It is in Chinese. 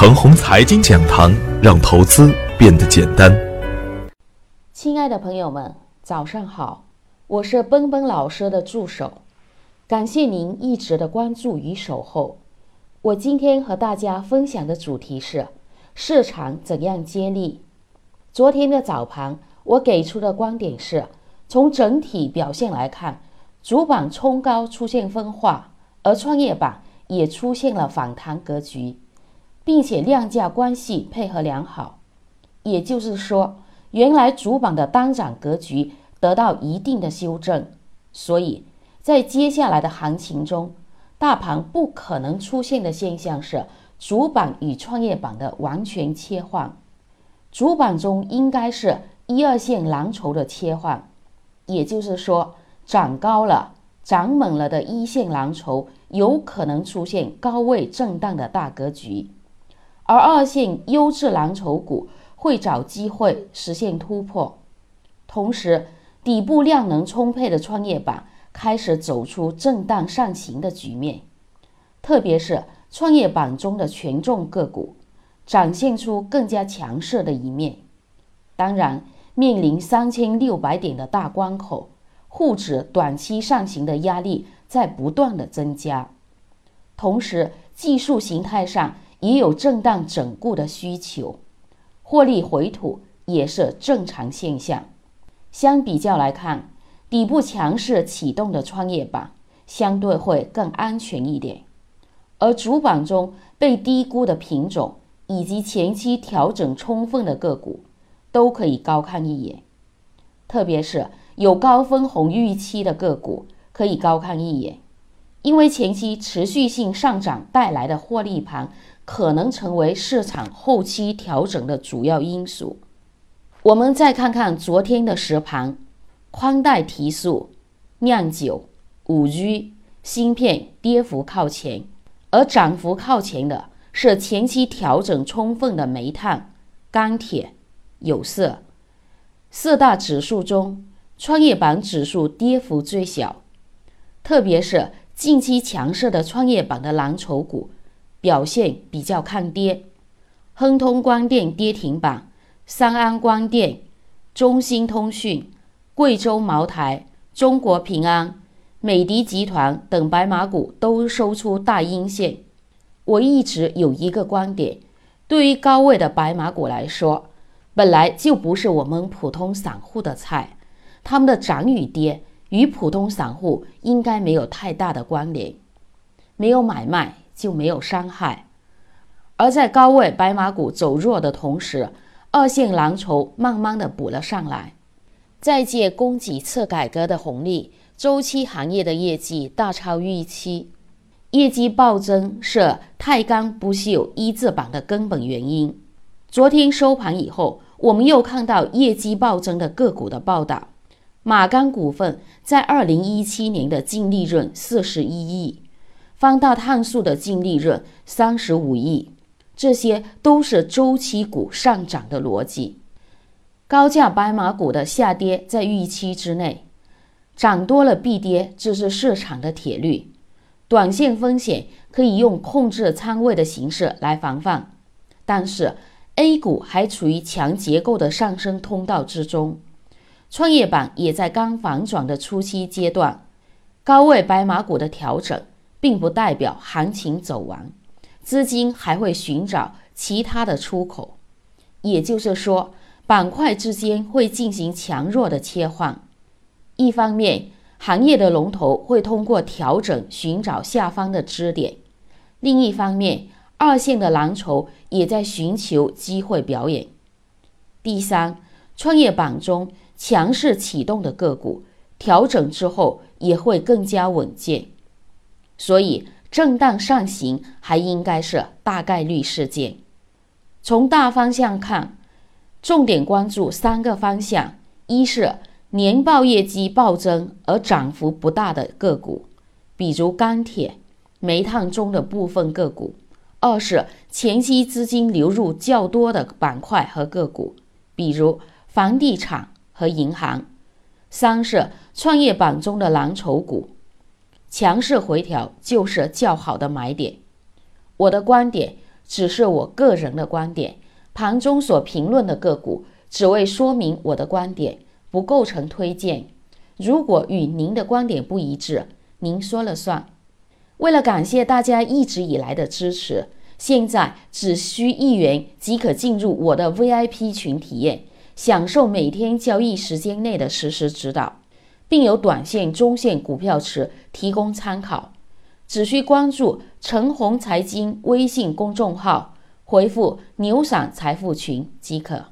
程红财经讲堂，让投资变得简单。亲爱的朋友们，早上好，我是奔奔老师的助手，感谢您一直的关注与守候。我今天和大家分享的主题是市场怎样接力。昨天的早盘，我给出的观点是，从整体表现来看，主板冲高出现分化，而创业板也出现了反弹格局。并且量价关系配合良好，也就是说，原来主板的单涨格局得到一定的修正，所以在接下来的行情中，大盘不可能出现的现象是主板与创业板的完全切换，主板中应该是一二线蓝筹的切换，也就是说，涨高了、涨猛了的一线蓝筹有可能出现高位震荡的大格局。而二线优质蓝筹股会找机会实现突破，同时底部量能充沛的创业板开始走出震荡上行的局面，特别是创业板中的权重个股展现出更加强势的一面。当然，面临三千六百点的大关口，沪指短期上行的压力在不断的增加，同时技术形态上。也有震荡整固的需求，获利回吐也是正常现象。相比较来看，底部强势启动的创业板相对会更安全一点，而主板中被低估的品种以及前期调整充分的个股，都可以高看一眼。特别是有高分红预期的个股，可以高看一眼，因为前期持续性上涨带来的获利盘。可能成为市场后期调整的主要因素。我们再看看昨天的实盘，宽带提速、酿酒、五 G、芯片跌幅靠前，而涨幅靠前的是前期调整充分的煤炭、钢铁、有色。四大指数中，创业板指数跌幅最小，特别是近期强势的创业板的蓝筹股。表现比较抗跌，亨通光电跌停板，三安光电、中兴通讯、贵州茅台、中国平安、美的集团等白马股都收出大阴线。我一直有一个观点，对于高位的白马股来说，本来就不是我们普通散户的菜，他们的涨与跌与普通散户应该没有太大的关联，没有买卖。就没有伤害，而在高位白马股走弱的同时，二线蓝筹慢慢的补了上来。再借供给侧改革的红利，周期行业的业绩大超预期，业绩暴增是钛钢不锈一字板的根本原因。昨天收盘以后，我们又看到业绩暴增的个股的报道，马钢股份在二零一七年的净利润四十一亿。方大碳素的净利润三十五亿，这些都是周期股上涨的逻辑。高价白马股的下跌在预期之内，涨多了必跌，这是市场的铁律。短线风险可以用控制仓位的形式来防范，但是 A 股还处于强结构的上升通道之中，创业板也在刚反转的初期阶段，高位白马股的调整。并不代表行情走完，资金还会寻找其他的出口，也就是说，板块之间会进行强弱的切换。一方面，行业的龙头会通过调整寻找下方的支点；另一方面，二线的蓝筹也在寻求机会表演。第三，创业板中强势启动的个股，调整之后也会更加稳健。所以，震荡上行还应该是大概率事件。从大方向看，重点关注三个方向：一是年报业绩暴增而涨幅不大的个股，比如钢铁、煤炭中的部分个股；二是前期资金流入较多的板块和个股，比如房地产和银行；三是创业板中的蓝筹股。强势回调就是较好的买点。我的观点，只是我个人的观点，盘中所评论的个股只为说明我的观点，不构成推荐。如果与您的观点不一致，您说了算。为了感谢大家一直以来的支持，现在只需一元即可进入我的 VIP 群体验，享受每天交易时间内的实时指导，并有短线、中线股票池提供参考。只需关注陈红财经微信公众号，回复“牛散财富群”即可。